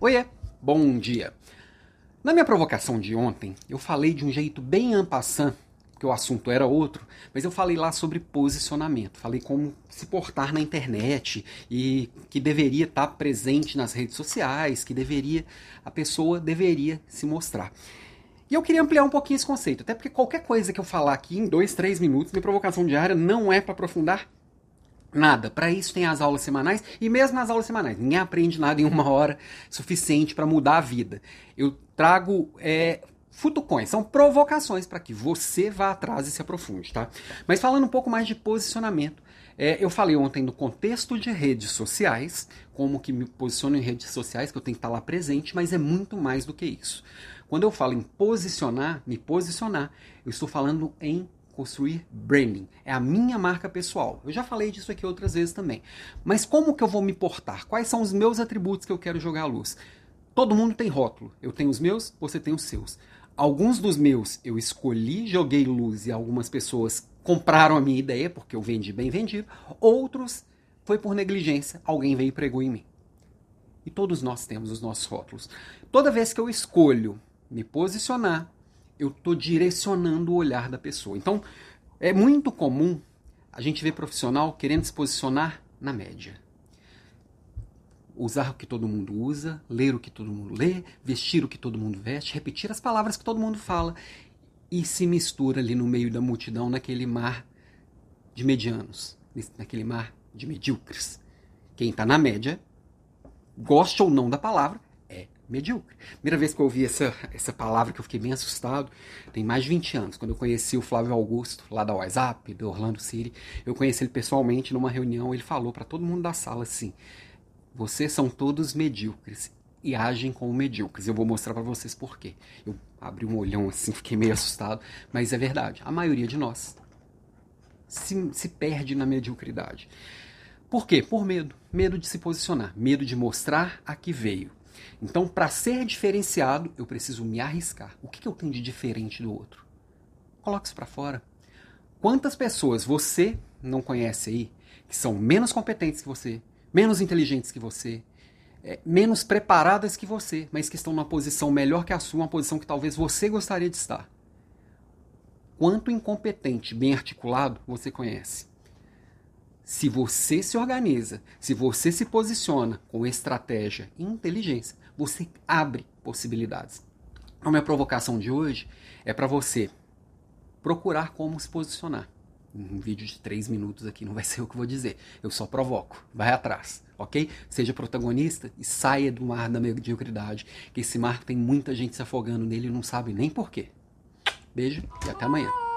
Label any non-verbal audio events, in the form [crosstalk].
Oiê, bom dia. Na minha provocação de ontem, eu falei de um jeito bem ampassant, porque o assunto era outro, mas eu falei lá sobre posicionamento, falei como se portar na internet e que deveria estar presente nas redes sociais, que deveria a pessoa deveria se mostrar. E eu queria ampliar um pouquinho esse conceito, até porque qualquer coisa que eu falar aqui em dois, três minutos, minha provocação diária não é para aprofundar Nada. Para isso tem as aulas semanais e mesmo nas aulas semanais, ninguém aprende nada em uma hora suficiente para mudar a vida. Eu trago é, futucões, são provocações para que você vá atrás e se aprofunde, tá? Mas falando um pouco mais de posicionamento, é, eu falei ontem no contexto de redes sociais, como que me posiciono em redes sociais, que eu tenho que estar lá presente, mas é muito mais do que isso. Quando eu falo em posicionar, me posicionar, eu estou falando em construir branding. É a minha marca pessoal. Eu já falei disso aqui outras vezes também. Mas como que eu vou me portar? Quais são os meus atributos que eu quero jogar à luz? Todo mundo tem rótulo. Eu tenho os meus, você tem os seus. Alguns dos meus eu escolhi, joguei luz e algumas pessoas compraram a minha ideia porque eu vendi bem vendido. Outros foi por negligência, alguém veio e pregou em mim. E todos nós temos os nossos rótulos. Toda vez que eu escolho me posicionar, eu estou direcionando o olhar da pessoa. Então, é muito comum a gente ver profissional querendo se posicionar na média. Usar o que todo mundo usa, ler o que todo mundo lê, vestir o que todo mundo veste, repetir as palavras que todo mundo fala e se mistura ali no meio da multidão naquele mar de medianos, naquele mar de medíocres. Quem está na média, goste ou não da palavra, medíocre. Primeira vez que eu ouvi essa, essa palavra que eu fiquei bem assustado, tem mais de 20 anos, quando eu conheci o Flávio Augusto, lá da WhatsApp, do Orlando City, eu conheci ele pessoalmente numa reunião, ele falou para todo mundo da sala assim: "Vocês são todos medíocres e agem como medíocres. Eu vou mostrar para vocês por quê". Eu abri um olhão assim, fiquei meio assustado, mas é verdade. A maioria de nós se, se perde na mediocridade. Por quê? Por medo. Medo de se posicionar, medo de mostrar a que veio. Então, para ser diferenciado, eu preciso me arriscar. O que, que eu tenho de diferente do outro? Coloque isso para fora. Quantas pessoas você não conhece aí que são menos competentes que você, menos inteligentes que você, é, menos preparadas que você, mas que estão numa posição melhor que a sua, uma posição que talvez você gostaria de estar? Quanto incompetente, bem articulado, você conhece? Se você se organiza, se você se posiciona com estratégia e inteligência, você abre possibilidades. Então, minha provocação de hoje é para você procurar como se posicionar. Um vídeo de três minutos aqui não vai ser [laughs] o que eu vou dizer. Eu só provoco. Vai atrás, ok? Seja protagonista e saia do mar da mediocridade. Que esse mar tem muita gente se afogando nele e não sabe nem porquê. Beijo e até amanhã.